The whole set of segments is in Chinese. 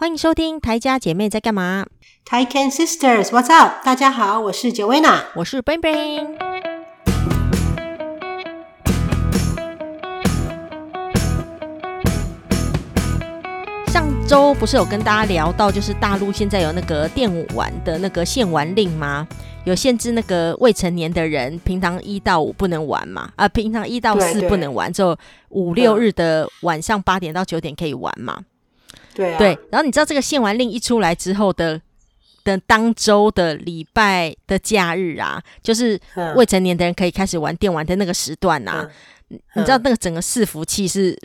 欢迎收听台家姐妹在干嘛？Taiken Sisters，What's up？大家好，我是 Joanna，我是 Bing Bing。上周不是有跟大家聊到，就是大陆现在有那个电玩的那个限玩令吗？有限制那个未成年的人，平常一到五不能玩嘛？啊、呃，平常一到四不能玩，就五六日的晚上八点到九点可以玩嘛？对啊，对，然后你知道这个限玩令一出来之后的的当周的礼拜的假日啊，就是未成年的人可以开始玩电玩的那个时段啊，嗯、你知道那个整个伺服器是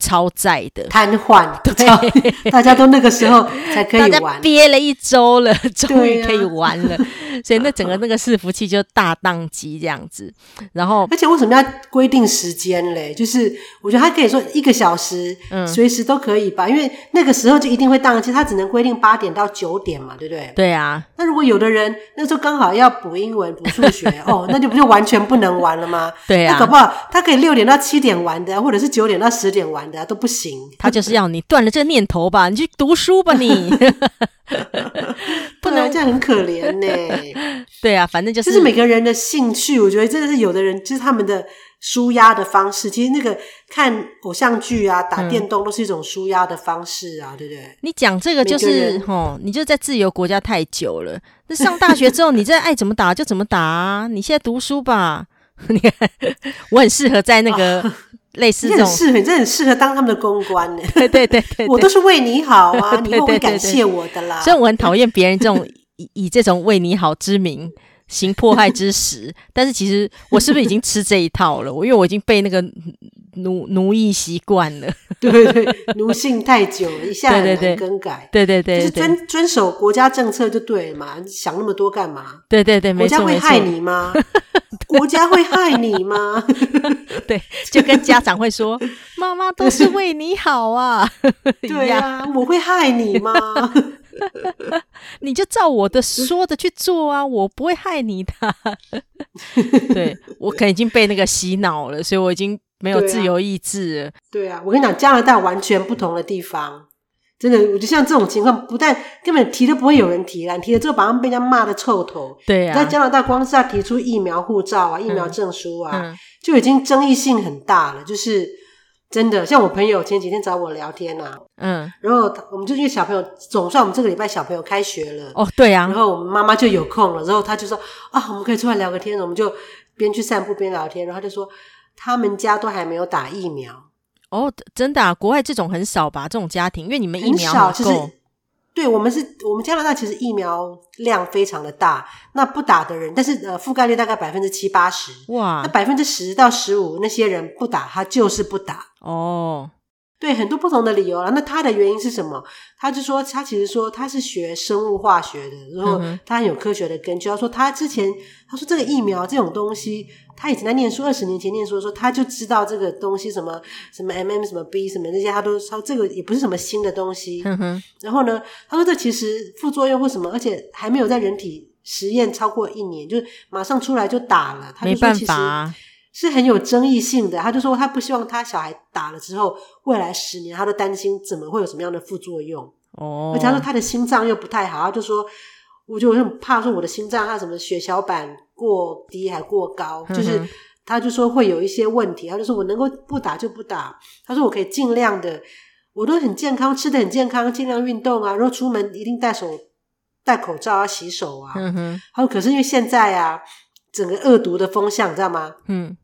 超载的，瘫痪，对，大家都那个时候 才可以玩，憋了一周了，终于可以玩了。所以那整个那个伺服器就大宕机这样子，然后而且为什么要规定时间嘞？就是我觉得他可以说一个小时，嗯，随时都可以吧，因为那个时候就一定会宕机，他只能规定八点到九点嘛，对不对？对啊。那如果有的人那时候刚好要补英文、补数学，哦，那就不就完全不能玩了吗？对啊。那搞不好他可以六点到七点玩的，或者是九点到十点玩的都不行。他就是要你断了这个念头吧，你去读书吧你。不能这样，很可怜呢。对啊，反正就是，就是每个人的兴趣。我觉得真的是有的人，就是他们的舒压的方式。其实那个看偶像剧啊、打电动都是一种舒压的方式啊，嗯、对不对？你讲这个就是哦，你就在自由国家太久了。那上大学之后，你再爱怎么打就怎么打啊。你现在读书吧，你看我很适合在那个。哦类似这种，你很适合，你真的很适合当他们的公关呢。对对对对，我都是为你好啊，你会感谢我的啦。所以我很讨厌别人这种以 以这种为你好之名行迫害之实，但是其实我是不是已经吃这一套了？我因为我已经被那个奴奴役习惯了，对对对，奴性太久了，一下很难更改。对对对，就是遵遵守国家政策就对了嘛，你想那么多干嘛？对对对，国家会害你吗？国家会害你吗？对，就跟家长会说：“妈妈都是为你好啊。”对啊，我会害你吗？你就照我的说的去做啊，我不会害你的。对，我可能已经被那个洗脑了，所以我已经没有自由意志了。对啊，对啊，我跟你讲，加拿大完全不同的地方。真的，我就像这种情况，不但根本提都不会有人提了，你提了之后，马上被人家骂的臭头。对啊，在加拿大，光是要提出疫苗护照啊、疫苗证书啊，嗯嗯、就已经争议性很大了。就是真的，像我朋友前几天找我聊天啊，嗯，然后我们就因为小朋友总算我们这个礼拜小朋友开学了哦，对啊，然后我们妈妈就有空了，然后他就说啊，我们可以出来聊个天，我们就边去散步边聊天，然后他就说他们家都还没有打疫苗。哦，真的啊，国外这种很少吧？这种家庭，因为你们疫苗很少，其实对我们是我们加拿大其实疫苗量非常的大，那不打的人，但是呃覆盖率大概百分之七八十，哇，那百分之十到十五那些人不打，他就是不打哦。对，很多不同的理由啦。那他的原因是什么？他就说，他其实说他是学生物化学的，然后他很有科学的根据。他说他之前，他说这个疫苗这种东西，他以前在念书，二十年前念书的时候，他就知道这个东西什么什么 MM 什么 B 什么那些，他都说这个也不是什么新的东西。然后呢，他说这其实副作用或什么，而且还没有在人体实验超过一年，就马上出来就打了。他就说其实。是很有争议性的，他就说他不希望他小孩打了之后，未来十年他都担心怎么会有什么样的副作用哦。而且他说他的心脏又不太好，他就说我就很怕说我的心脏他什么血小板过低还过高，就是他就说会有一些问题。他就说我能够不打就不打，他说我可以尽量的，我都很健康，吃的很健康，尽量运动啊，然后出门一定戴手戴口罩啊，洗手啊。嗯哼，他说可是因为现在啊。整个恶毒的风向，你知道吗？嗯，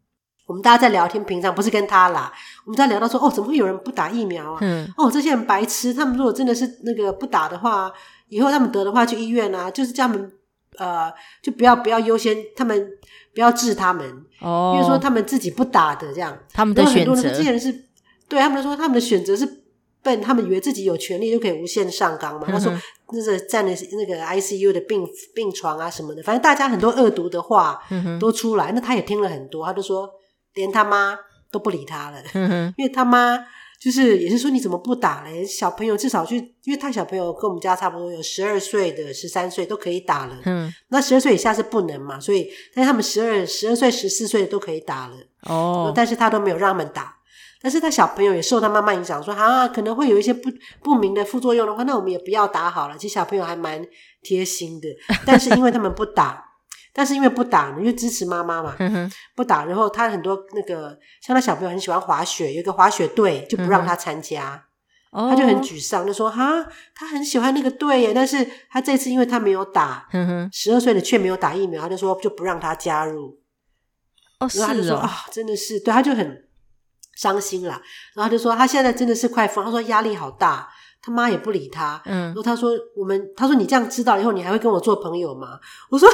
我们大家在聊天，平常不是跟他啦，我们在聊到说，哦，怎么会有人不打疫苗啊？嗯，哦，这些人白痴，他们如果真的是那个不打的话，以后他们得的话去医院啊，就是叫他们呃，就不要不要优先，他们不要治他们哦，因为说他们自己不打的这样，他们的选择，这些人是对他们说，他们的选择是。笨，他们以为自己有权利就可以无限上纲嘛？嗯、他说那是占了那个 ICU 的病病床啊什么的，反正大家很多恶毒的话都出来，嗯、那他也听了很多，他就说连他妈都不理他了，嗯、因为他妈就是也是说你怎么不打嘞？小朋友至少去，因为他小朋友跟我们家差不多，有十二岁的、十三岁都可以打了，嗯，那十二岁以下是不能嘛，所以但是他们十二、十二岁、十四岁都可以打了哦，但是他都没有让他们打。但是他小朋友也受他妈妈影响，说啊，可能会有一些不不明的副作用的话，那我们也不要打好了。其实小朋友还蛮贴心的，但是因为他们不打，但是因为不打，因为支持妈妈嘛，不打。然后他很多那个像他小朋友很喜欢滑雪，有一个滑雪队就不让他参加，他就很沮丧，就说哈，他很喜欢那个队耶，但是他这次因为他没有打，十二岁的却没有打疫苗，他就说就不让他加入。哦，是然后他就说啊、哦，真的是，对，他就很伤心了。然后他就说，他现在真的是快疯。他说压力好大，他妈也不理他。嗯，然后他说我们，他说你这样知道以后，你还会跟我做朋友吗？我说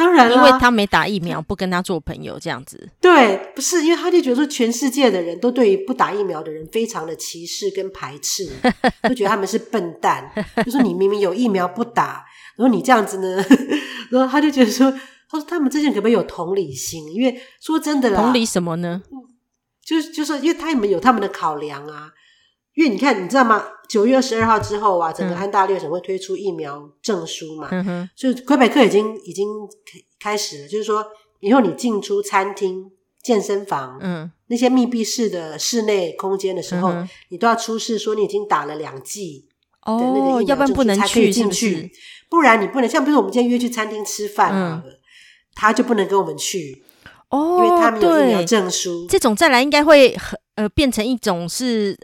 当然了，因为他没打疫苗，不跟他做朋友这样子。对，不是因为他就觉得说，全世界的人都对于不打疫苗的人非常的歧视跟排斥，就觉得他们是笨蛋。就说你明明有疫苗不打，然后你这样子呢？然后他就觉得说。他说：“他们之前可不可以有同理心？因为说真的啦，同理什么呢？就就是因为他们有他们的考量啊。因为你看，你知道吗？九月二十二号之后啊，整个安大略省会推出疫苗证书嘛。嗯哼，所以魁北克已经已经开始了，就是说以后你进出餐厅、健身房，嗯，那些密闭式的室内空间的时候，嗯、你都要出示说你已经打了两剂的那个疫苗证书，要不然不能去，才可以进去。是不然你不能像比如说我们今天约去餐厅吃饭。嗯他就不能跟我们去哦，因为他们有疫苗证书。这种再来应该会呃变成一种是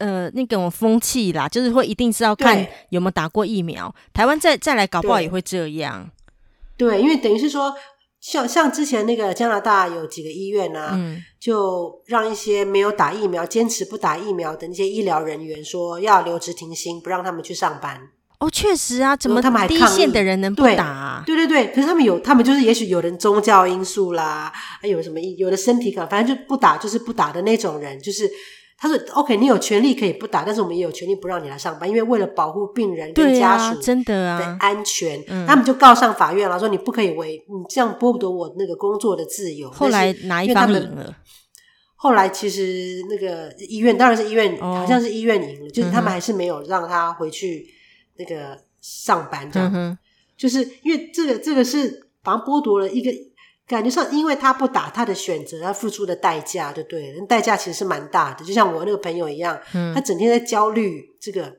呃那种风气啦，就是会一定是要看有没有打过疫苗。台湾再再来搞不好也会这样。对，对，因为等于是说，像像之前那个加拿大有几个医院啊，嗯，就让一些没有打疫苗、坚持不打疫苗的那些医疗人员说要留职停薪，不让他们去上班。哦，确实啊，怎么他们还第一线的人能不打啊？对对对对，可是他们有，他们就是也许有人宗教因素啦，还有什么有的身体感，反正就不打就是不打的那种人，就是他说 OK，你有权利可以不打，但是我们也有权利不让你来上班，因为为了保护病人跟家属真的啊安全，他们就告上法院了，说你不可以为你这样剥夺我那个工作的自由。后来哪一方赢了？后来其实那个医院当然是医院，好像是医院赢了，就是他们还是没有让他回去。那个上班这样，嗯、就是因为这个这个是好像剥夺了一个感觉上，因为他不打他的选择，他付出的代价，对不对？代价其实是蛮大的。就像我那个朋友一样，嗯、他整天在焦虑这个，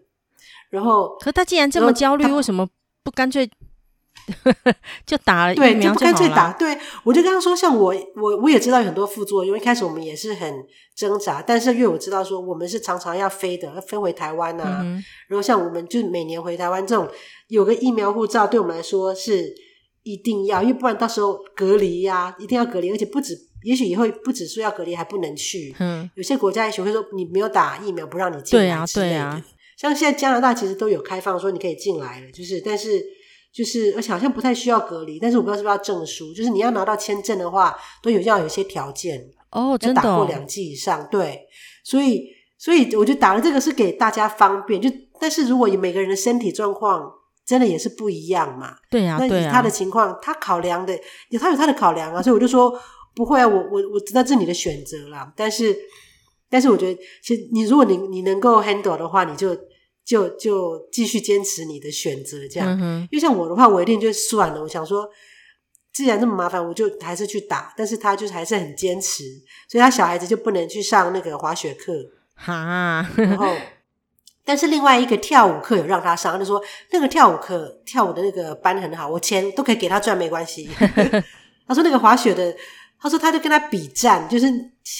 然后，可他既然这么焦虑，为什么不干脆？就打了疫苗就，对，就不干脆打。对，我就跟他说，像我，我我也知道有很多副作用。一开始我们也是很挣扎，但是因为我知道说，我们是常常要飞的，要飞回台湾啊。嗯、然后像我们就是每年回台湾这种，有个疫苗护照，对我们来说是一定要，因为不然到时候隔离呀、啊，一定要隔离，而且不止，也许以后不止说要隔离，还不能去。嗯，有些国家也许会说，你没有打疫苗不让你进来。对啊，对啊。像现在加拿大其实都有开放说你可以进来了，就是但是。就是，而且好像不太需要隔离，但是我不知道是不是要证书。就是你要拿到签证的话，都有要有一些条件哦，真的哦，打过两剂以上。对，所以所以我觉得打了这个是给大家方便。就但是如果每个人的身体状况真的也是不一样嘛，对呀，对呀，那他的情况，他考量的有他有他的考量啊。所以我就说不会啊，我我我知道这是你的选择啦。但是但是我觉得，其实你如果你你能够 handle 的话，你就。就就继续坚持你的选择，这样。嗯、因为像我的话，我一定就算了。我想说，既然这么麻烦，我就还是去打。但是他就是还是很坚持，所以他小孩子就不能去上那个滑雪课。哈，然后，但是另外一个跳舞课有让他上，他就说那个跳舞课跳舞的那个班很好，我钱都可以给他赚，没关系。他说那个滑雪的，他说他就跟他比战，就是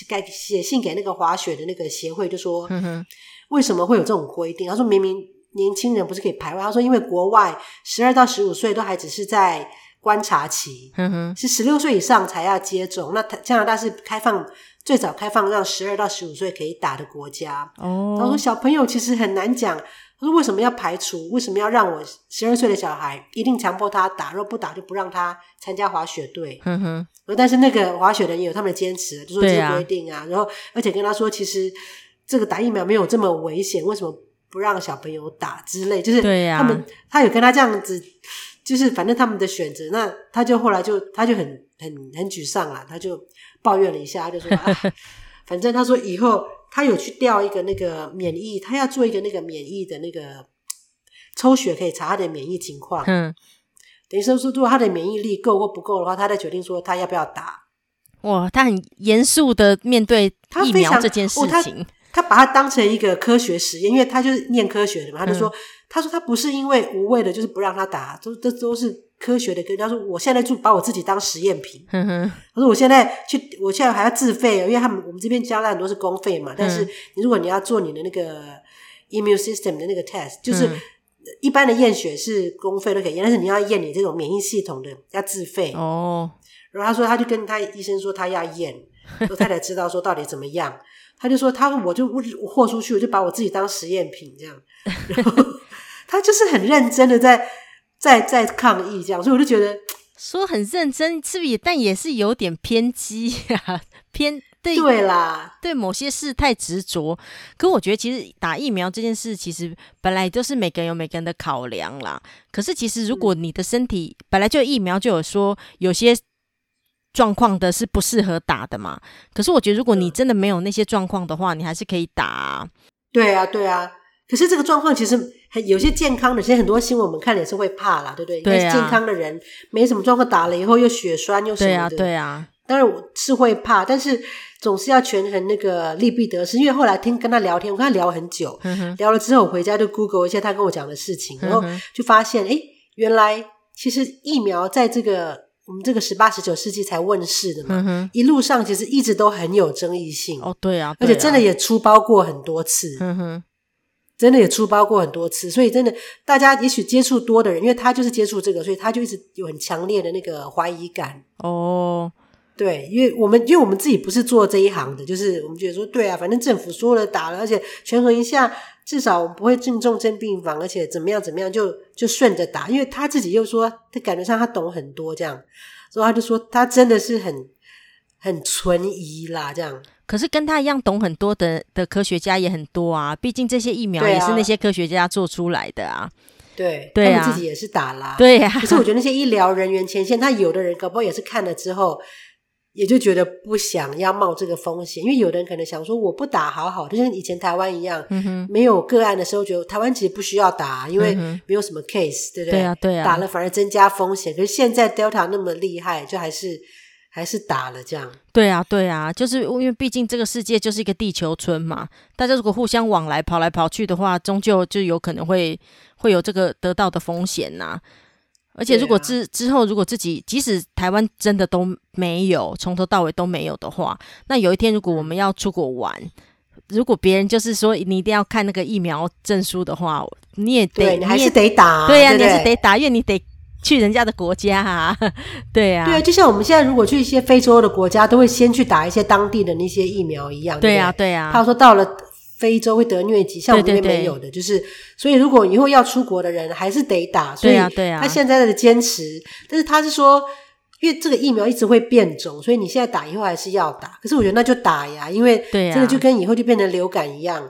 该写信给那个滑雪的那个协会，就说。嗯哼为什么会有这种规定？他说明明年轻人不是可以排外。他说因为国外十二到十五岁都还只是在观察期，嗯哼，是十六岁以上才要接种。那加拿大是开放最早开放让十二到十五岁可以打的国家。哦，他说小朋友其实很难讲。他说为什么要排除？为什么要让我十二岁的小孩一定强迫他打？若不打就不让他参加滑雪队。嗯哼，但是那个滑雪人也有他们的坚持，就说这个规定啊。然后而且跟他说其实。这个打疫苗没有这么危险，为什么不让小朋友打之类？就是他们，他有跟他这样子，就是反正他们的选择。那他就后来就他就很很很沮丧啊，他就抱怨了一下，他就说 啊，反正他说以后他有去调一个那个免疫，他要做一个那个免疫的那个抽血，可以查他的免疫情况。嗯，等于说说，如果他的免疫力够或不够的话，他再决定说他要不要打。哇，他很严肃的面对疫苗这件事情，哦、他，他把它当成一个科学实验，因为他就是念科学的嘛，他就说，嗯、他说他不是因为无谓的，就是不让他打，都这都是科学的。跟他说，我现在就把我自己当实验品。他说我现在去，我现在还要自费，因为他们我们这边加拿大很多是公费嘛，但是你如果你要做你的那个 immune system 的那个 test，就是一般的验血是公费都可以验，但是你要验你这种免疫系统的要自费哦。然后他说，他就跟他医生说，他要验，说他才知道说到底怎么样。他就说，他说我就我豁出去，我就把我自己当实验品这样。然后 他就是很认真的在在在抗议这样，所以我就觉得说很认真，是不是也？但也是有点偏激呀，偏对对啦，对某些事太执着。可我觉得，其实打疫苗这件事，其实本来都是每个人有每个人的考量啦。可是，其实如果你的身体本来就疫苗就有说有些。状况的是不适合打的嘛？可是我觉得，如果你真的没有那些状况的话，你还是可以打啊。对啊，对啊。可是这个状况其实很有些健康的，其实很多新闻我们看也是会怕啦，对不对？对啊。健康的人没什么状况，打了以后又血栓又什么的。对啊，对啊。当然我是会怕，但是总是要权衡那个利弊得失。因为后来听跟他聊天，我跟他聊很久，嗯、聊了之后我回家就 Google 一下他跟我讲的事情，然后就发现，哎，原来其实疫苗在这个。我们这个十八、十九世纪才问世的嘛，嗯、一路上其实一直都很有争议性哦，对啊，对啊，而且真的也出包过很多次，嗯哼，真的也出包过很多次，所以真的大家也许接触多的人，因为他就是接触这个，所以他就一直有很强烈的那个怀疑感哦。对，因为我们因为我们自己不是做这一行的，就是我们觉得说，对啊，反正政府说了打了，而且权衡一下。至少我们不会进重症病房，而且怎么样怎么样就就顺着打，因为他自己又说他感觉上他懂很多这样，所以他就说他真的是很很存疑啦这样。可是跟他一样懂很多的的科学家也很多啊，毕竟这些疫苗也是那些科学家做出来的啊。对，对啊，他们自己也是打啦。对呀、啊。可是我觉得那些医疗人员前线，他有的人搞不好也是看了之后。也就觉得不想要冒这个风险，因为有的人可能想说我不打好好，就像以前台湾一样，嗯、没有个案的时候，觉得台湾其实不需要打，因为没有什么 case，、嗯、对不对？对啊，对啊，打了反而增加风险。可是现在 Delta 那么厉害，就还是还是打了这样。对啊，对啊，就是因为毕竟这个世界就是一个地球村嘛，大家如果互相往来跑来跑去的话，终究就有可能会会有这个得到的风险呐、啊。而且，如果之、啊、之后，如果自己即使台湾真的都没有，从头到尾都没有的话，那有一天如果我们要出国玩，如果别人就是说你一定要看那个疫苗证书的话，你也得，你还是得打，对呀，你还是得打，因为你得去人家的国家啊，对啊，对啊，就像我们现在如果去一些非洲的国家，都会先去打一些当地的那些疫苗一样，对啊，对呀，他说到了。非洲会得疟疾，像我们这边没有的，就是所以如果以后要出国的人还是得打。所以他现在的坚持，但是他是说，因为这个疫苗一直会变种，所以你现在打以后还是要打。可是我觉得那就打呀，因为这个就跟以后就变成流感一样，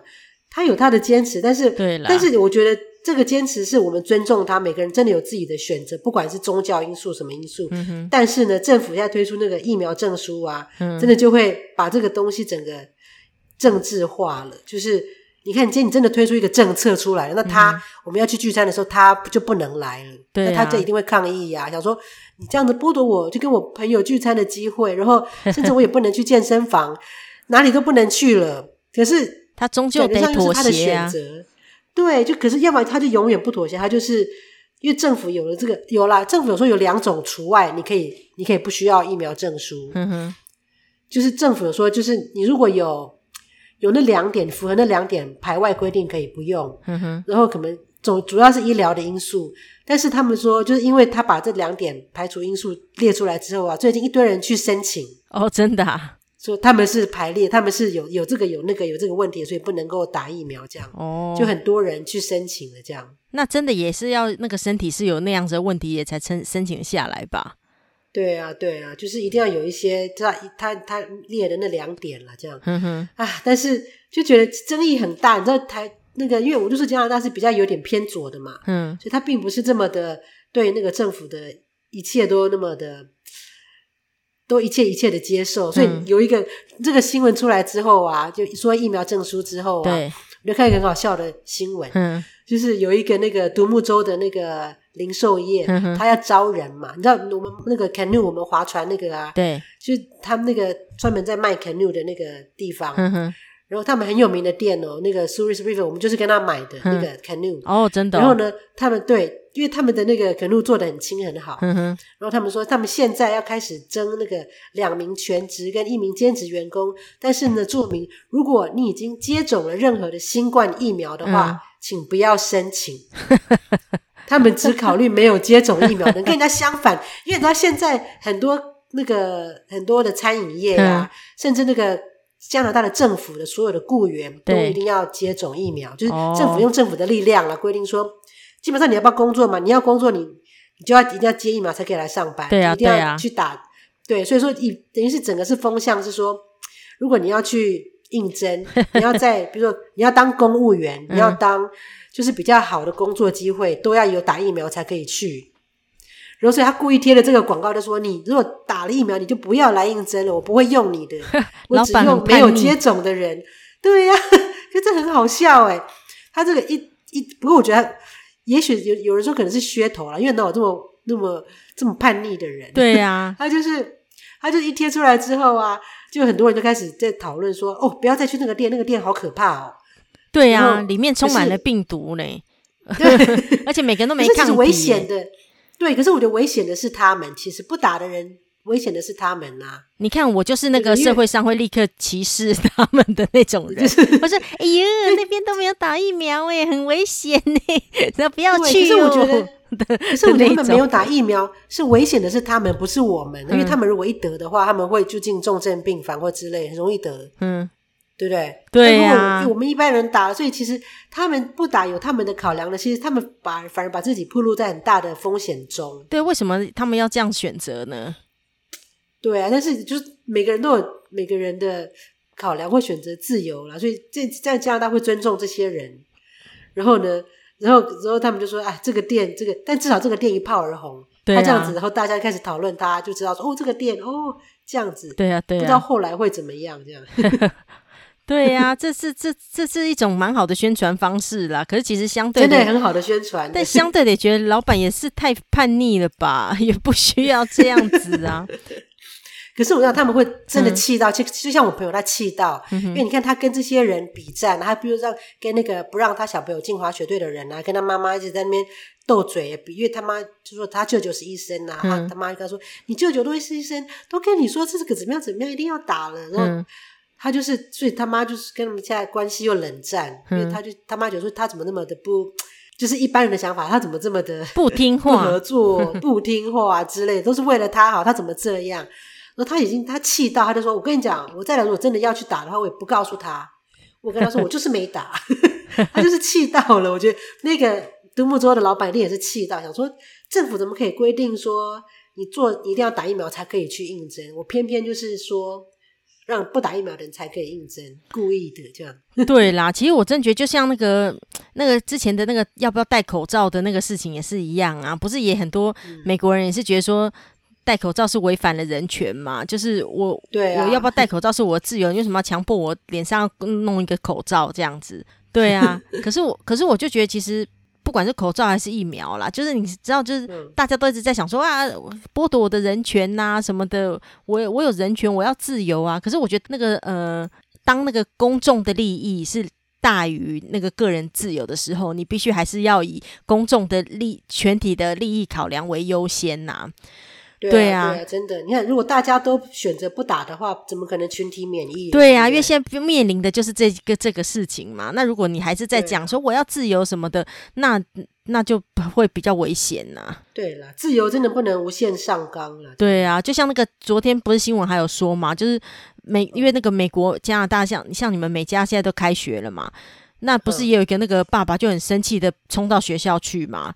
他有他的坚持，但是对，但是我觉得这个坚持是我们尊重他，每个人真的有自己的选择，不管是宗教因素什么因素。嗯，但是呢，政府现在推出那个疫苗证书啊，嗯，真的就会把这个东西整个。政治化了，就是你看，今天你真的推出一个政策出来了，那他、嗯、我们要去聚餐的时候，他就不能来了，对、啊，那他就一定会抗议呀、啊，想说你这样子剥夺我就跟我朋友聚餐的机会，然后 甚至我也不能去健身房，哪里都不能去了。可是他终究得妥协啊，对，就可是要不然他就永远不妥协，他就是因为政府有了这个有啦，政府有说有两种除外，你可以你可以不需要疫苗证书，嗯哼，就是政府有说，就是你如果有。有那两点符合那两点排外规定可以不用，嗯哼，然后可能总主要是医疗的因素，但是他们说就是因为他把这两点排除因素列出来之后啊，最近一堆人去申请哦，真的啊，说他们是排列，他们是有有这个有那个有这个问题，所以不能够打疫苗这样哦，就很多人去申请了这样，那真的也是要那个身体是有那样子的问题也才申申请下来吧。对啊，对啊，就是一定要有一些他他他列的那两点了，这样。嗯哼。啊，但是就觉得争议很大，你知道台那个，因为我就是加拿大是比较有点偏左的嘛，嗯，所以他并不是这么的对那个政府的一切都那么的，都一切一切的接受。所以有一个、嗯、这个新闻出来之后啊，就说疫苗证书之后啊，对我就看一个很好笑的新闻，嗯，就是有一个那个独木舟的那个零售业，嗯、他要招人嘛。你知道我们那个 canoe，我们划船那个啊，对，就是他们那个专门在卖 canoe 的那个地方。嗯然后他们很有名的店哦，那个 Souris River，我们就是跟他买的那个 canoe。哦，真的、哦。然后呢，他们对，因为他们的那个 canoe 做的很轻很好。嗯哼。然后他们说，他们现在要开始征那个两名全职跟一名兼职员工，但是呢，注明如果你已经接种了任何的新冠疫苗的话，嗯、请不要申请。他们只考虑没有接种疫苗的，跟人家相反，因为他现在很多那个很多的餐饮业啊，嗯、甚至那个。加拿大的政府的所有的雇员都一定要接种疫苗，就是政府用政府的力量来规定说，基本上你要不要工作嘛？你要工作你，你你就要一定要接疫苗才可以来上班，对啊，一定要去打，对，所以说一等于是整个是风向是说，如果你要去应征，你要在比如说你要当公务员，你要当就是比较好的工作机会，都要有打疫苗才可以去。然后，所以他故意贴了这个广告，就说：“你如果打了疫苗，你就不要来应征了，我不会用你的，我只用没有接种的人。”对呀、啊，就这很好笑哎。他这个一一，不过我觉得，也许有有人说可能是噱头了，因为哪有这么那么这么叛逆的人？对呀、啊，他就是，他就一贴出来之后啊，就很多人就开始在讨论说：“哦，不要再去那个店，那个店好可怕哦。”对呀、啊，里面充满了病毒呢，对，而且每个人都没抗体，是危险的。对，可是我觉得危险的是他们，其实不打的人，危险的是他们呐、啊。你看，我就是那个社会上会立刻歧视他们的那种人。我说：“哎呦，那边都没有打疫苗哎，很危险呢，那不要去。”可是我觉得，可是我觉得他们没有打疫苗是危险的是他们，不是我们，因为他们如果一得的话，他们会住进重症病房或之类，很容易得。嗯。对不对？对呀、啊，我们一般人打了，所以其实他们不打有他们的考量的。其实他们把反而把自己暴露在很大的风险中。对，为什么他们要这样选择呢？对啊，但是就是每个人都有每个人的考量，会选择自由啦。所以这在加拿大会尊重这些人。然后呢，然后然后他们就说：“哎，这个店，这个，但至少这个店一炮而红。对啊”他这样子，然后大家开始讨论，大家就知道说：“哦，这个店，哦，这样子。”对啊，对啊，不知道后来会怎么样？这样。对呀、啊，这是这这是一种蛮好的宣传方式啦。可是其实相对的真的很好的宣传，但相对的觉得老板也是太叛逆了吧，也不需要这样子啊。可是我知道他们会真的气到，就、嗯、就像我朋友他气到、嗯，因为你看他跟这些人比战，他比如让跟那个不让他小朋友进滑雪队的人啊，跟他妈妈一直在那边斗嘴，比因为他妈就说他舅舅是医生啊，嗯、他他妈就跟他说你舅舅都是医生，都跟你说这是个怎么样怎么样，一定要打了，然后。嗯。他就是，所以他妈就是跟他们现在关系又冷战，嗯、因为他就他妈就说他怎么那么的不，就是一般人的想法，他怎么这么的不听话、不合作、不听话啊之类的，都是为了他好，他怎么这样？然后他已经他气到，他就说：“我跟你讲，我再来，如果真的要去打的话，我也不告诉他。我跟他说，我就是没打。”他就是气到了。我觉得那个独木舟的老板一定也是气到，想说政府怎么可以规定说你做一定要打疫苗才可以去应征？我偏偏就是说。让不打疫苗的人才可以应征，故意的这样。对啦，其实我真觉得，就像那个那个之前的那个要不要戴口罩的那个事情也是一样啊，不是也很多美国人也是觉得说戴口罩是违反了人权嘛？就是我对、啊、我要不要戴口罩是我的自由，你为什么要强迫我脸上弄一个口罩这样子？对啊，可是我可是我就觉得其实。不管是口罩还是疫苗啦，就是你知道，就是大家都一直在想说啊，剥夺我的人权呐、啊、什么的，我我有人权，我要自由啊。可是我觉得那个呃，当那个公众的利益是大于那个个人自由的时候，你必须还是要以公众的利全体的利益考量为优先呐、啊。对啊，真的，你看，如果大家都选择不打的话，怎么可能群体免疫？对啊，因为现在面临的就是这个这个事情嘛。那如果你还是在讲说我要自由什么的，那那就会比较危险呐、啊。对了，自由真的不能无限上纲了。对啊，就像那个昨天不是新闻还有说嘛，就是美因为那个美国加拿大像像你们美加现在都开学了嘛，那不是也有一个那个爸爸就很生气的冲到学校去嘛，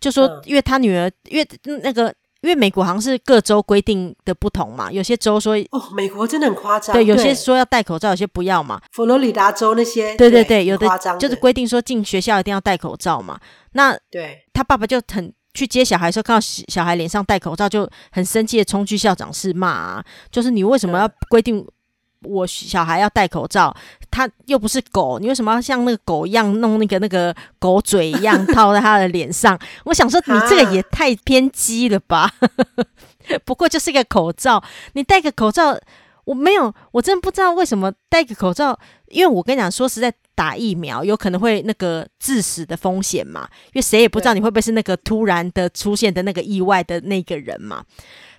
就说因为他女儿因为那个。因为美国好像是各州规定的不同嘛，有些州说哦，美国真的很夸张，对，有些说要戴口罩，有些不要嘛。佛罗里达州那些，对对对，有的就是规定说进学校一定要戴口罩嘛。那对，他爸爸就很去接小孩的时候，看到小孩脸上戴口罩，就很生气的冲去校长室骂啊，就是你为什么要规定我小孩要戴口罩，他又不是狗，你为什么要像那个狗一样弄那个那个狗嘴一样套在他的脸上？我想说，你这个也太偏激了吧？不过就是一个口罩，你戴个口罩，我没有，我真的不知道为什么戴个口罩，因为我跟你讲，说实在，打疫苗有可能会那个致死的风险嘛，因为谁也不知道你会不会是那个突然的出现的那个意外的那个人嘛。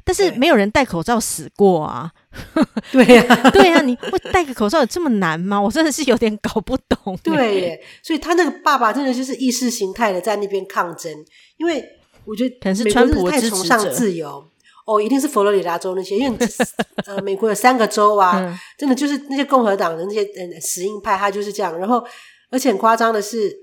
但是没有人戴口罩死过啊。对呀、啊，对呀、啊，你会戴个口罩有这么难吗？我真的是有点搞不懂。对耶，所以他那个爸爸真的就是意识形态的在那边抗争，因为我觉得可能是川普太崇尚自由。哦，一定是佛罗里达州那些，因为 呃，美国有三个州啊，嗯、真的就是那些共和党的那些呃死硬派，他就是这样。然后，而且很夸张的是，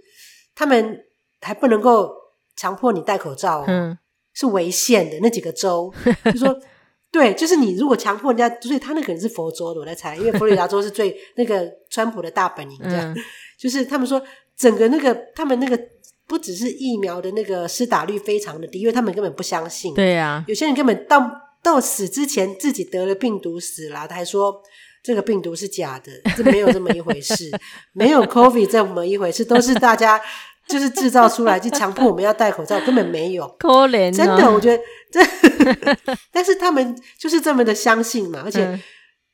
他们还不能够强迫你戴口罩，哦，嗯、是违宪的那几个州，就说 对，就是你如果强迫人家，所以他那可能是佛州的，我在猜，因为佛罗里达州是最那个川普的大本营，这样，嗯、就是他们说整个那个他们那个。不只是疫苗的那个施打率非常的低，因为他们根本不相信。对呀、啊，有些人根本到到死之前自己得了病毒死了，他还说这个病毒是假的，这没有这么一回事，没有 COVID 这么一回事，都是大家 就是制造出来，就强迫我们要戴口罩，根本没有。可怜、哦，真的，我觉得这，但是他们就是这么的相信嘛，而且、嗯、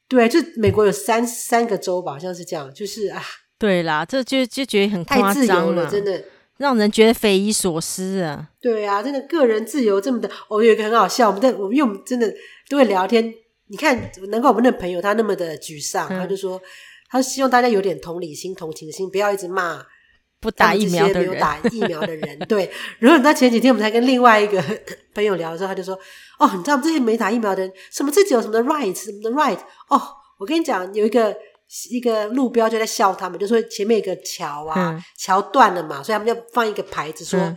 对，就美国有三三个州吧，好像是这样，就是啊，对啦，这就就觉得很夸张太自由了，真的。让人觉得匪夷所思啊！对啊，真的个人自由这么的，我、哦、有一个很好笑，我们在我们又真的都会聊天。你看，难怪我们的朋友他那么的沮丧，嗯、他就说，他希望大家有点同理心、同情心，不要一直骂不打疫苗的人。没有打疫苗的人，对。然后，他前几天我们才跟另外一个 朋友聊的时候，他就说：“哦，你知道这些没打疫苗的人，什么自己有什么的 right，什么的 right？哦，我跟你讲，有一个。”一个路标就在笑他们，就说前面一个桥啊，嗯、桥断了嘛，所以他们要放一个牌子说，嗯、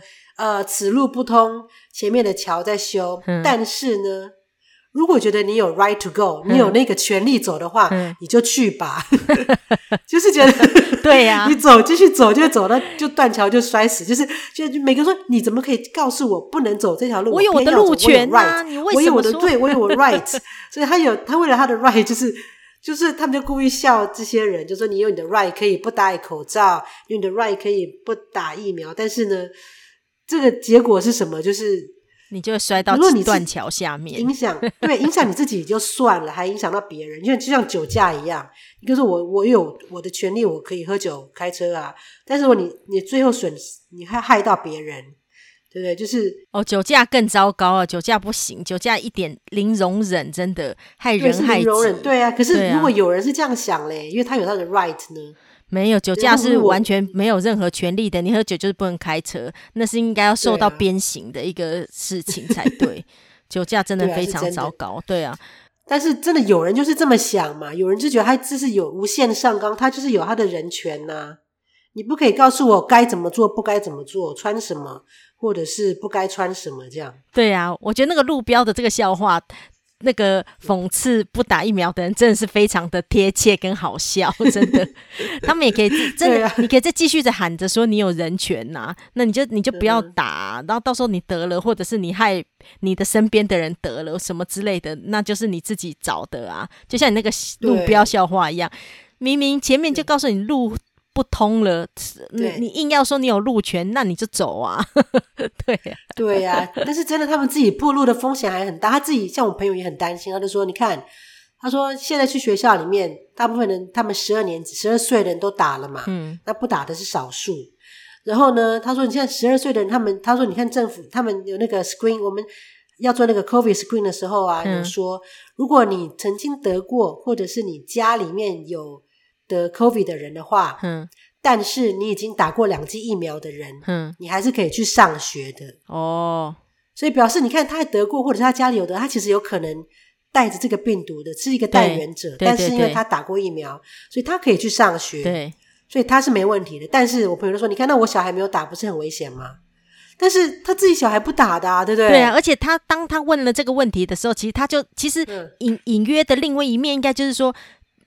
呃，此路不通，前面的桥在修。嗯、但是呢，如果觉得你有 right to go，、嗯、你有那个权利走的话，嗯、你就去吧。就是觉得 对呀、啊，你走继续走就走到就断桥就摔死，就是就每个人说你怎么可以告诉我不能走这条路？我有我的路权啊，你为什么说？我有我的对，我有我 right，所以他有他为了他的 right 就是。就是他们就故意笑这些人，就说你有你的 right 可以不戴口罩，有你的 right 可以不打疫苗，但是呢，这个结果是什么？就是你就会摔到断桥下面，影响 对影响你自己就算了，还影响到别人，因为就像酒驾一样，你就是我我有我的权利，我可以喝酒开车啊，但是如果你你最后损失，你还害到别人。对不对？就是哦，酒驾更糟糕啊！酒驾不行，酒驾一点零容忍，真的害人害己。容忍，对啊。可是如果有人是这样想嘞，啊、因为他有他的 right 呢？没有，酒驾是完全没有任何权利的。你喝酒就是不能开车，那是应该要受到鞭刑的一个事情才对。对啊、酒驾真的非常糟糕，对啊。但是真的有人就是这么想嘛？有人就觉得他这是有无限上纲，他就是有他的人权呐、啊。你不可以告诉我该怎么做，不该怎么做，穿什么。或者是不该穿什么这样？对啊，我觉得那个路标的这个笑话，那个讽刺不打疫苗的人真的是非常的贴切跟好笑，真的。他们也可以真的，啊、你可以再继续着喊着说你有人权呐、啊，那你就你就不要打，嗯、然后到时候你得了，或者是你害你的身边的人得了什么之类的，那就是你自己找的啊。就像你那个路标笑话一样，明明前面就告诉你路。不通了，你你硬要说你有路权，那你就走啊！对呀、啊，对呀、啊。但是真的，他们自己暴露的风险还很大。他自己像我朋友也很担心，他就说：“你看，他说现在去学校里面，大部分人他们十二年、十二岁的人都打了嘛，嗯，那不打的是少数。然后呢，他说你现在十二岁的人，他们他说你看政府他们有那个 screen，我们要做那个 COVID screen 的时候啊，有、嗯、说如果你曾经得过，或者是你家里面有。”得 COVID 的人的话，嗯，但是你已经打过两剂疫苗的人，嗯，你还是可以去上学的哦。所以表示你看，他还得过，或者是他家里有的，他其实有可能带着这个病毒的，是一个带源者。但是因为他打过疫苗，所以他可以去上学。对，所以他是没问题的。但是我朋友都说，你看，那我小孩没有打，不是很危险吗？但是他自己小孩不打的啊，对不对？对啊，而且他当他问了这个问题的时候，其实他就其实隐隐约的另外一面，应该就是说。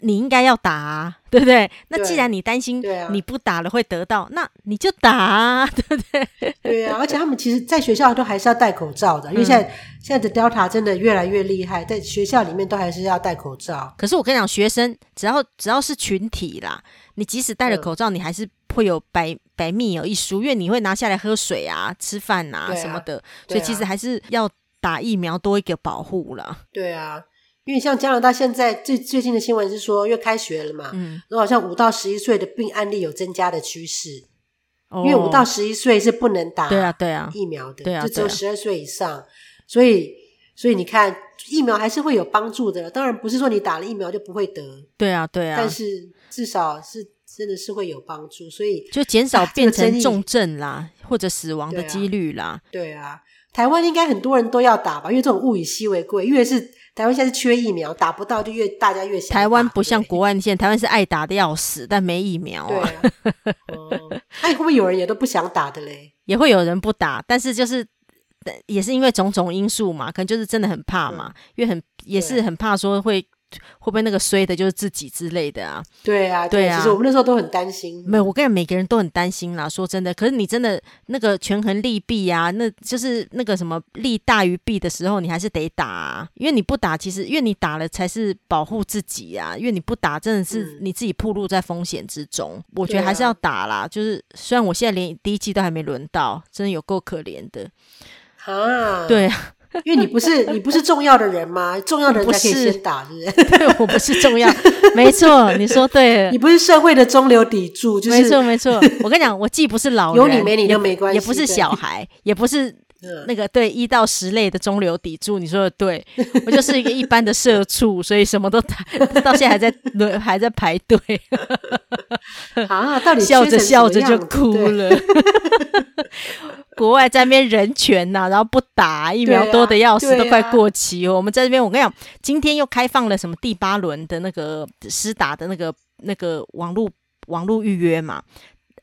你应该要打啊，对不对？那既然你担心你不打了会得到，啊、那你就打啊，对不对？对啊，而且他们其实在学校都还是要戴口罩的，因为现在、嗯、现在的 Delta 真的越来越厉害，在学校里面都还是要戴口罩。可是我跟你讲，学生只要只要是群体啦，你即使戴了口罩，你还是会有白白密有一疏，因为你会拿下来喝水啊、吃饭啊什么的，啊、所以其实还是要打疫苗多一个保护啦。对啊。因为像加拿大现在最最近的新闻是说，因为开学了嘛，嗯，然后好像五到十一岁的病案例有增加的趋势。哦，因为五到十一岁是不能打，对啊，对啊，疫苗的，对啊，就只有十二岁以上，所以，所以你看，疫苗还是会有帮助的。当然不是说你打了疫苗就不会得，对啊，对啊，但是至少是真的是会有帮助，所以就减少变成重症啦，或者死亡的几率啦。对啊，台湾应该很多人都要打吧，因为这种物以稀为贵，因为是。台湾现在是缺疫苗，打不到就越大家越想打。台湾不像国外，现在台湾是爱打的要死，但没疫苗啊。对啊，哦，那会不会有人也都不想打的嘞？也会有人不打，但是就是也是因为种种因素嘛，可能就是真的很怕嘛，嗯、因为很也是很怕说会。会不会那个衰的就是自己之类的啊？对啊，对啊。其实我们那时候都很担心。没有，我跟你讲，每个人都很担心啦。说真的，可是你真的那个权衡利弊啊，那就是那个什么利大于弊的时候，你还是得打啊。因为你不打，其实因为你打了才是保护自己啊。因为你不打，真的是你自己暴露在风险之中。嗯。我觉得还是要打啦。就是虽然我现在连第一季都还没轮到，真的有够可怜的啊。对啊。因为你不是你不是重要的人吗？重要的人才可以先打，是不是？对，我不是重要，没错，你说对了。你不是社会的中流砥柱，就是没错没错。我跟你讲，我既不是老人，有你没你都没关系，也不是小孩，也不是那个对一到十类的中流砥柱。你说的对，我就是一个一般的社畜，所以什么都 到现在还在轮还在排队。啊，到底笑着笑着就哭了。国外在那边人权呐、啊，然后不打疫苗多的要死，啊、都快过期哦。啊、我们在这边，我跟你讲，今天又开放了什么第八轮的那个施打的那个那个网络网络预约嘛。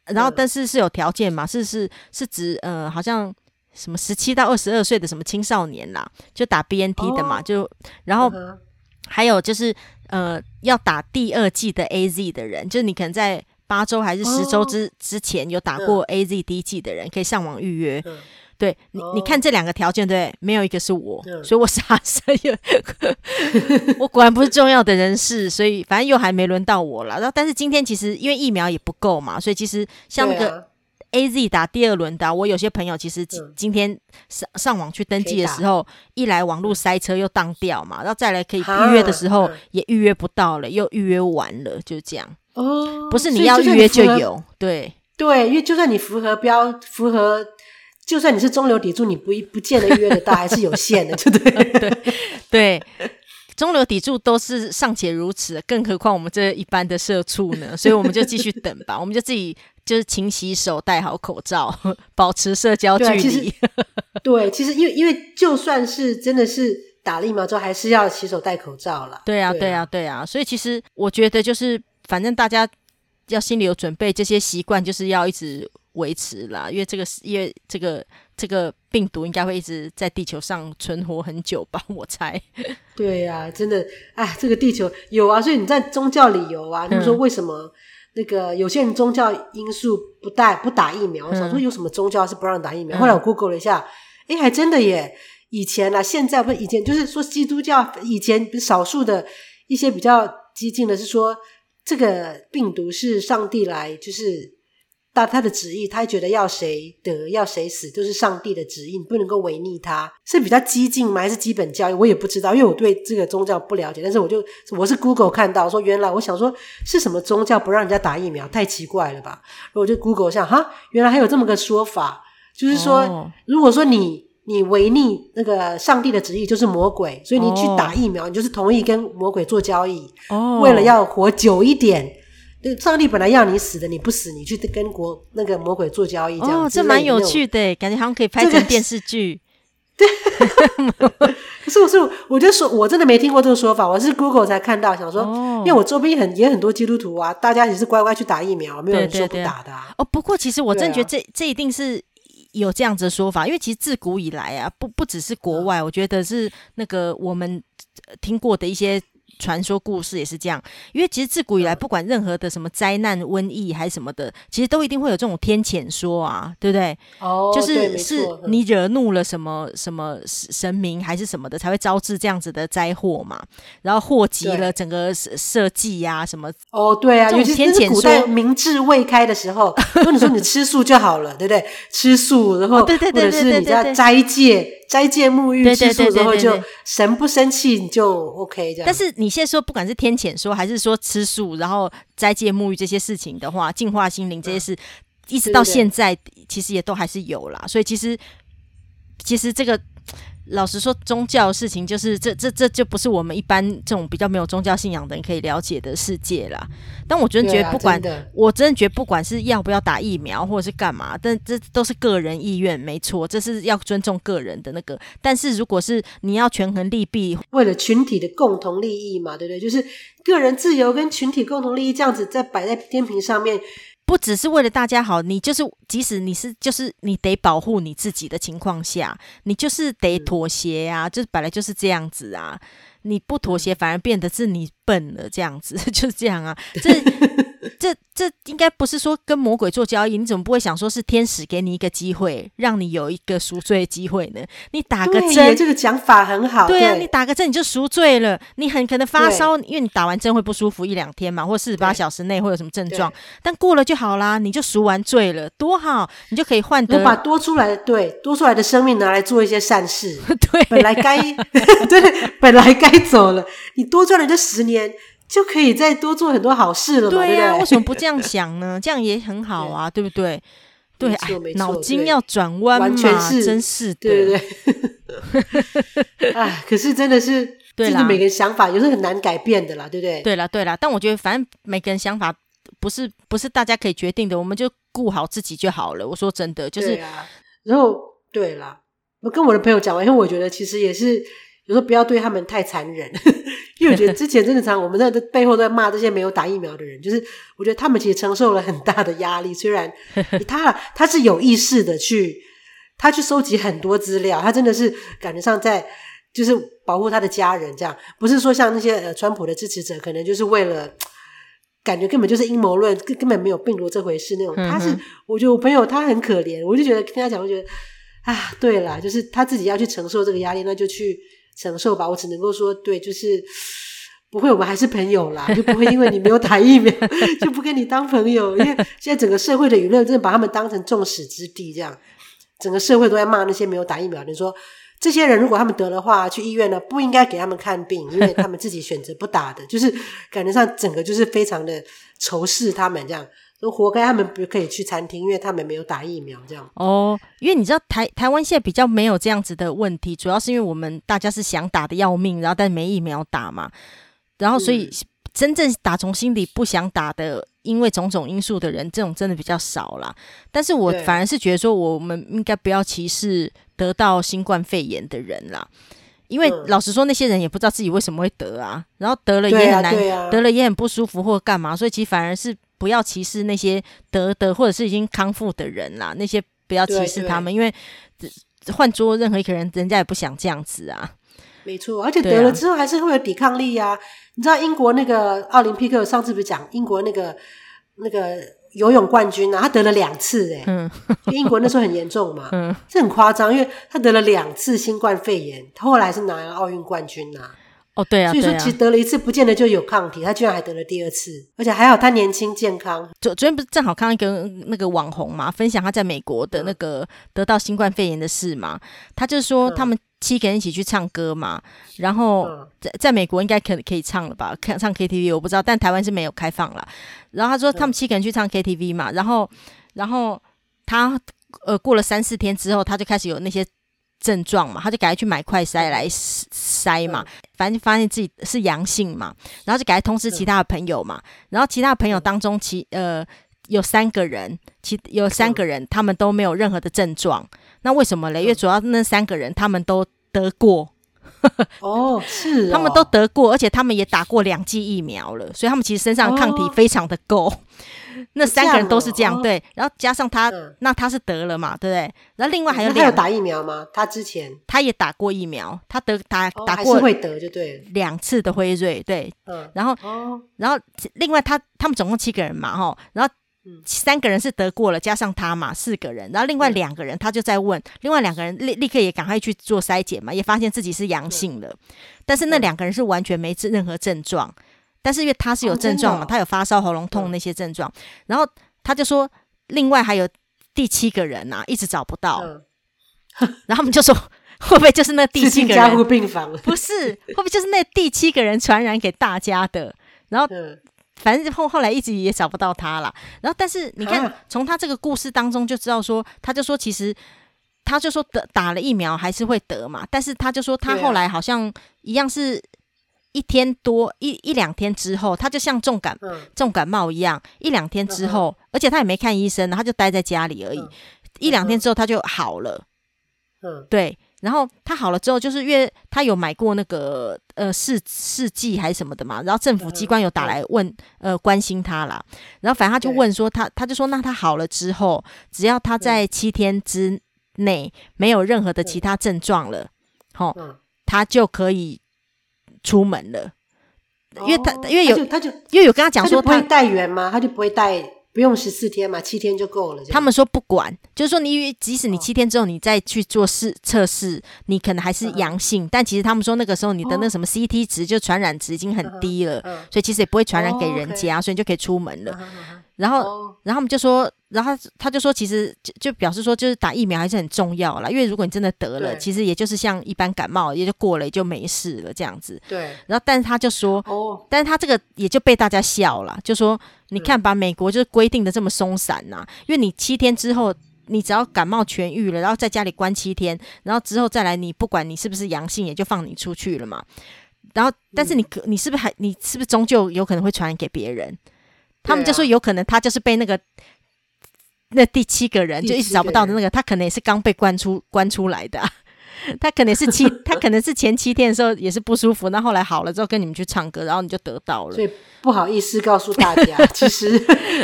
然后，但是是有条件嘛？是是是指呃，好像什么十七到二十二岁的什么青少年啦，就打 BNT 的嘛。哦、就然后还有就是呃，要打第二季的 AZ 的人，就是你可能在。八周还是十周之、哦、之前有打过 AZ 第一剂的人，可以上网预约。嗯、对你，哦、你看这两个条件，对，没有一个是我，嗯、所以我傻傻有。我果然不是重要的人士，所以反正又还没轮到我了。然后，但是今天其实因为疫苗也不够嘛，所以其实像那个 AZ 打第二轮的、啊，我有些朋友其实今天上上网去登记的时候，一来网络塞车又当掉嘛，然后再来可以预约的时候也预约不到了，又预约完了，就是这样。哦，不是你要预约就有，对对，因为就算你符合标，符合，就算你是中流砥柱，你不不见得预约得到，还是有限的，对不对？对对，中流砥柱都是尚且如此，更何况我们这一般的社畜呢？所以我们就继续等吧，我们就自己就是勤洗手，戴好口罩，保持社交距离。对，其实因为因为就算是真的是打了疫苗之后，还是要洗手戴口罩了。对啊，对啊，对啊，所以其实我觉得就是。反正大家要心里有准备，这些习惯就是要一直维持啦，因为这个因为这个这个病毒应该会一直在地球上存活很久吧，我猜。对呀、啊，真的，哎，这个地球有啊，所以你在宗教里有啊，你说为什么那个有些人宗教因素不带不打疫苗？我想说有什么宗教是不让打疫苗？嗯、后来我 Google 了一下，哎，还真的耶。以前啊，现在不是以前，就是说基督教以前少数的一些比较激进的，是说。这个病毒是上帝来，就是大他的旨意，他觉得要谁得要谁死，就是上帝的旨意，你不能够违逆他。是比较激进吗？还是基本教义？我也不知道，因为我对这个宗教不了解。但是我就我是 Google 看到说，原来我想说是什么宗教不让人家打疫苗，太奇怪了吧？我就 Google 一下，哈，原来还有这么个说法，就是说，哦、如果说你。你违逆那个上帝的旨意，就是魔鬼，所以你去打疫苗，oh. 你就是同意跟魔鬼做交易。哦，oh. 为了要活久一点，上帝本来要你死的，你不死，你去跟国那个魔鬼做交易，这样。哦，oh, 这蛮有趣的，感觉好像可以拍成电视剧。对，可 是我是我就说，我真的没听过这个说法，我是 Google 才看到，想说，oh. 因为我周边很也很多基督徒啊，大家也是乖乖去打疫苗，没有人说不打的，啊。哦，oh, 不过其实我真的觉得这、啊、这一定是。有这样子的说法，因为其实自古以来啊，不不只是国外，我觉得是那个我们听过的一些传说故事也是这样，因为其实自古以来，不管任何的什么灾难、瘟疫还是什么的，其实都一定会有这种天谴说啊，对不对？哦，就是是你惹怒了什么什么神明还是什么的，才会招致这样子的灾祸嘛，然后祸及了整个社稷呀什么。哦，对啊，这种天谴说，古代明智未开的时候，跟你说你吃素就好了，对不对？吃素，然后或者是你家斋戒。斋戒沐浴吃素之后，就神不生气，你就 OK 这样。但是你现在说，不管是天谴说，还是说吃素，然后斋戒沐浴这些事情的话，净化心灵这些事，一直到现在，其实也都还是有啦。所以其实，其实这个。老实说，宗教的事情就是这这这就不是我们一般这种比较没有宗教信仰的人可以了解的世界啦。但我真的觉得，不管真我真的觉得，不管是要不要打疫苗或者是干嘛，但这都是个人意愿，没错，这是要尊重个人的那个。但是如果是你要权衡利弊，为了群体的共同利益嘛，对不对？就是个人自由跟群体共同利益这样子在摆在天平上面。不只是为了大家好，你就是即使你是就是你得保护你自己的情况下，你就是得妥协啊，就是本来就是这样子啊，你不妥协反而变得是你笨了，这样子 就是这样啊，这。这这应该不是说跟魔鬼做交易，你怎么不会想说是天使给你一个机会，让你有一个赎罪的机会呢？你打个针，这个讲法很好。对啊，对你打个针你就赎罪了。你很可能发烧，因为你打完针会不舒服一两天嘛，或四十八小时内会有什么症状，但过了就好啦，你就赎完罪了，多好，你就可以换得把多出来的对多出来的生命拿来做一些善事。对，本来该 对本来该走了，你多赚了这十年。就可以再多做很多好事了嘛，对呀、啊？为什么不这样想呢？这样也很好啊，对，对不对？对，脑筋要转弯嘛，完全是真是的，对对对。哎，可是真的是，对啦，每个人想法也是很难改变的啦，对不对？对啦，对啦。但我觉得，反正每个人想法不是不是大家可以决定的，我们就顾好自己就好了。我说真的，就是。啊、然后，对啦，我跟我的朋友讲完，因为我觉得其实也是。有时候不要对他们太残忍，因为我觉得之前真的常我们在背后在骂这些没有打疫苗的人，就是我觉得他们其实承受了很大的压力。虽然 他他是有意识的去，他去收集很多资料，他真的是感觉上在就是保护他的家人，这样不是说像那些呃川普的支持者，可能就是为了感觉根本就是阴谋论，根根本没有病毒这回事那种。他是我觉得我朋友他很可怜，我就觉得听他讲，我觉得啊，对啦，就是他自己要去承受这个压力，那就去。承受吧，我只能够说，对，就是不会，我们还是朋友啦，就不会因为你没有打疫苗 就不跟你当朋友。因为现在整个社会的舆论真的把他们当成众矢之的，这样整个社会都在骂那些没有打疫苗的人，说这些人如果他们得的话，去医院呢不应该给他们看病，因为他们自己选择不打的，就是感觉上整个就是非常的仇视他们这样。都活该，他们不可以去餐厅，因为他们没有打疫苗，这样。哦，因为你知道台台湾现在比较没有这样子的问题，主要是因为我们大家是想打的要命，然后但没疫苗打嘛，然后所以真正打从心里不想打的，因为种种因素的人，这种真的比较少啦。但是我反而是觉得说，我们应该不要歧视得到新冠肺炎的人啦，因为老实说，那些人也不知道自己为什么会得啊，然后得了也很难，啊，啊，得了也很不舒服或干嘛，所以其实反而是。不要歧视那些得的或者是已经康复的人啦，那些不要歧视他们，因为换做任何一个人，人家也不想这样子啊。没错，而且得了之后还是会有抵抗力呀、啊。啊、你知道英国那个奥林匹克上次不是讲英国那个那个游泳冠军啊，他得了两次诶、欸、嗯，英国那时候很严重嘛，嗯，这很夸张，因为他得了两次新冠肺炎，他后来是拿了奥运冠军呐、啊。哦，对啊，所以说其实得了一次不见得就有抗体，他居然还得了第二次，而且还好他年轻健康。昨昨天不是正好看到一个那个网红嘛，分享他在美国的那个得到新冠肺炎的事嘛，他就说他们七个人一起去唱歌嘛，然后在在美国应该可可以唱了吧，看唱 KTV 我不知道，但台湾是没有开放了。然后他说他们七个人去唱 KTV 嘛，然后然后他呃过了三四天之后，他就开始有那些。症状嘛，他就赶快去买快筛来筛嘛，反正发现自己是阳性嘛，然后就赶快通知其他的朋友嘛，然后其他的朋友当中其呃有三个人，其有三个人他们都没有任何的症状，那为什么嘞？因为主要那三个人他们都得过，哦，是哦，他们都得过，而且他们也打过两剂疫苗了，所以他们其实身上抗体非常的够。哦那三个人都是这样，这样哦、对，然后加上他，嗯、那他是得了嘛，对不对？然后另外还有两，他有打疫苗吗？他之前？他也打过疫苗，他得打、哦、打过会得就对，两次的辉瑞，对，嗯，然后、哦、然后另外他他们总共七个人嘛，哈，然后三个人是得过了，加上他嘛，四个人，然后另外两个人他就在问，嗯、另外两个人立立刻也赶快去做筛检嘛，也发现自己是阳性了，嗯、但是那两个人是完全没任何症状。但是因为他是有症状嘛，哦、他有发烧、喉咙痛那些症状，嗯、然后他就说，另外还有第七个人呐、啊，一直找不到，嗯、然后他们就说，会不会就是那第七个人？加护病房？不是，会不会就是那第七个人传染给大家的？然后，嗯、反正后后来一直也找不到他了。然后，但是你看，从、啊、他这个故事当中就知道说，他就说其实，他就说得打了疫苗还是会得嘛，但是他就说他后来好像一样是。一天多一一两天之后，他就像重感、嗯、重感冒一样，一两天之后，嗯、而且他也没看医生，他就待在家里而已。嗯、一两天之后他就好了。嗯，对。然后他好了之后，就是因为他有买过那个呃试试剂还是什么的嘛，然后政府机关有打来问、嗯、呃关心他啦。然后反正他就问说他他就说那他好了之后，只要他在七天之内没有任何的其他症状了，齁、嗯，他就可以。出门了，因为他、哦、因为有他就，因为有跟他讲说他，会带原吗？他就不会带，不用十四天嘛，七天就够了。他们说不管，就是说你即使你七天之后你再去做试测试，你可能还是阳性，嗯、但其实他们说那个时候你的那什么 CT 值就传染值已经很低了，嗯嗯、所以其实也不会传染给人家，哦 okay、所以你就可以出门了。然后，哦、然后我们就说，然后他，就说，其实就就表示说，就是打疫苗还是很重要啦。因为如果你真的得了，其实也就是像一般感冒，也就过了，也就没事了这样子。对。然后，但是他就说，哦，但是他这个也就被大家笑了，就说，你看把美国就是规定的这么松散呐、因为你七天之后，你只要感冒痊愈了，然后在家里关七天，然后之后再来，你不管你是不是阳性，也就放你出去了嘛。然后，但是你可，你是不是还，你是不是终究有可能会传染给别人？他们就说有可能他就是被那个那第七个人就一直找不到的那个，他可能也是刚被关出关出来的，啊，他可能是七 他可能是前七天的时候也是不舒服，那后来好了之后跟你们去唱歌，然后你就得到了。所以不好意思告诉大家，其实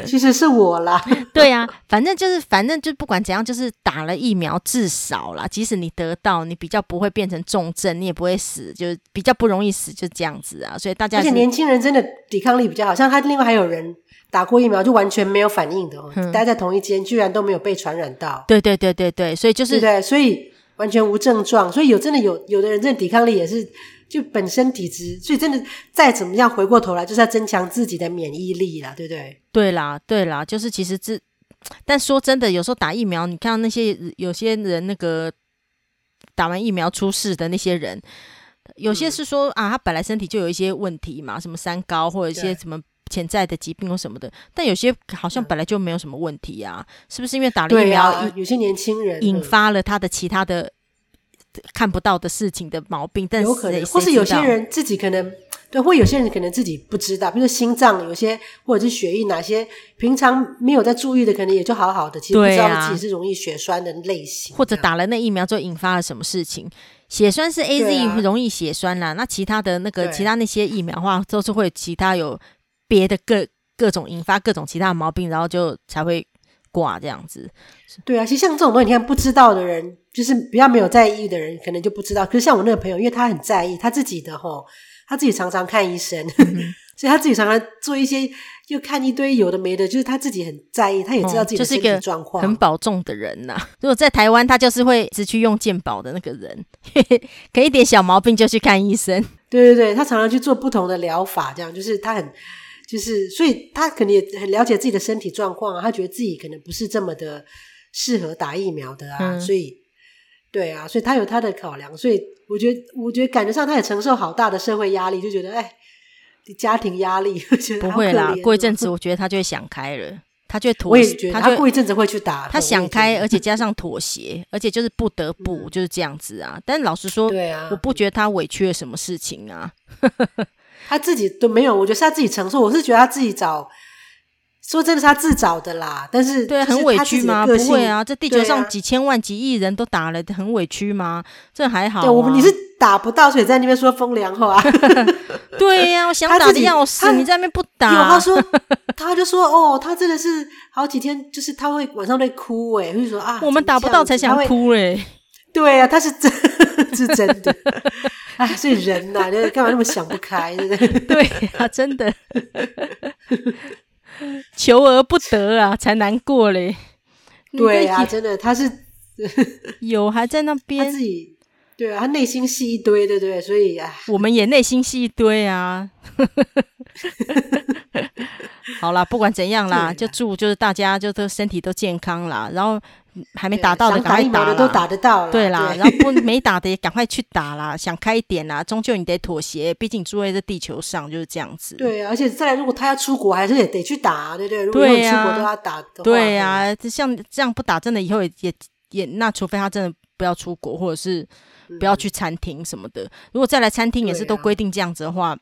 其实是我啦。对呀，啊，反正就是反正就不管怎样，就是打了疫苗至少啦，即使你得到，你比较不会变成重症，你也不会死，就是比较不容易死，就这样子啊。所以大家而且年轻人真的抵抗力比较好，像他另外还有人。打过疫苗就完全没有反应的哦，嗯、待在同一间居然都没有被传染到。对对对对对，所以就是对，对，所以完全无症状。所以有真的有有的人，真的抵抗力也是就本身体质，所以真的再怎么样回过头来就是要增强自己的免疫力啦，对不对？对啦，对啦，就是其实这，但说真的，有时候打疫苗，你看到那些有些人那个打完疫苗出事的那些人，有些是说、嗯、啊，他本来身体就有一些问题嘛，什么三高或者一些什么。潜在的疾病或什么的，但有些好像本来就没有什么问题啊，嗯、是不是因为打了疫苗，啊、有些年轻人引发了他的其他的看不到的事情的毛病？但是有可能，或是有些人自己可能对，或有些人可能自己不知道，比如说心脏有些或者是血液哪些平常没有在注意的，可能也就好好的，其实不知道自己是容易血栓的类型，或者打了那疫苗之后引发了什么事情。血栓是 AZ 容易血栓啦，啊、那其他的那个其他那些疫苗的话，都是会其他有。别的各各种引发各种其他的毛病，然后就才会挂这样子。对啊，其实像这种东西，你看不知道的人，就是比较没有在意的人，可能就不知道。可是像我那个朋友，因为他很在意他自己的吼，他自己常常看医生，嗯、所以他自己常常做一些，又看一堆有的没的，就是他自己很在意，他也知道自己的身体状况，嗯、很保重的人呐、啊。如果在台湾，他就是会只去用健保的那个人，可一点小毛病就去看医生。对对对，他常常去做不同的疗法，这样就是他很。就是，所以他可能也很了解自己的身体状况啊，他觉得自己可能不是这么的适合打疫苗的啊，嗯、所以，对啊，所以他有他的考量，所以我觉得，我觉得感觉上他也承受好大的社会压力，就觉得，哎，家庭压力，我觉得不会啦，过一阵子我觉得他就会想开了，他就妥协，他过一阵子会去打，他想开，而且加上妥协，而且就是不得不、嗯、就是这样子啊。但老实说，对啊，我不觉得他委屈了什么事情啊。他自己都没有，我觉得是他自己承受。我是觉得他自己找，说真的是他自找的啦。但是，对，很委屈吗？不会啊，这地球上几千万、几亿人都打了，很委屈吗？这还好、啊。对，我们你是打不到，所以在那边说风凉话。对呀、啊，我想打的要死，你在那边不打。有他说，他就说哦，他真的是好几天，就是他会晚上会哭哎，会说啊，我们打不到才想哭哎。对啊，他是真，是真的。哎，所以人呐、啊，你干嘛那么想不开？对啊，真的，求而不得啊，才难过嘞。对啊，真的，他是有还在那边，自己对啊，他内心戏一堆，对不对？所以啊，我们也内心戏一堆啊。好啦，不管怎样啦，就祝就是大家就都身体都健康啦，然后。还没打到的赶快打，打的都打得到，对啦。对，然后不没打的也 赶快去打啦，想开一点啦，终究你得妥协，毕竟住在这地球上就是这样子。对啊，而且再来，如果他要出国，还是得得去打，对不对？如果出国都要打的话，对呀、啊，像这样不打，真的以后也也也，那除非他真的不要出国，或者是不要去餐厅什么的。嗯、如果再来餐厅也是都规定这样子的话，啊、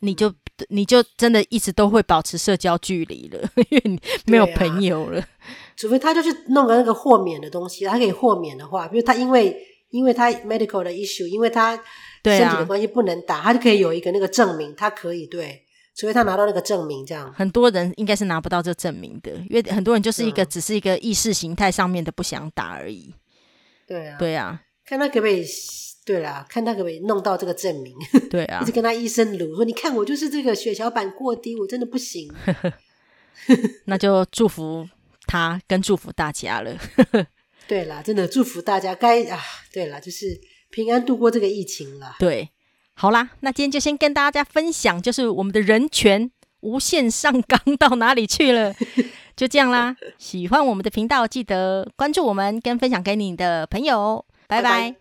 你就你就真的一直都会保持社交距离了，因为你没有朋友了。除非他就去弄个那个豁免的东西，他可以豁免的话，比如他因为因为他 medical 的 issue，因为他身体的关系不能打，啊、他就可以有一个那个证明，他可以对。除非他拿到那个证明，这样很多人应该是拿不到这证明的，因为很多人就是一个、嗯、只是一个意识形态上面的不想打而已。对啊，对啊，看他可不可以，对啦，看他可不可以弄到这个证明。对啊，一直跟他医生撸说，你看我就是这个血小板过低，我真的不行。那就祝福。他跟祝福大家了，对啦，真的祝福大家。该啊，对啦，就是平安度过这个疫情了。对，好啦，那今天就先跟大家分享，就是我们的人权无限上纲到哪里去了，就这样啦。喜欢我们的频道，记得关注我们，跟分享给你的朋友。拜拜。拜拜。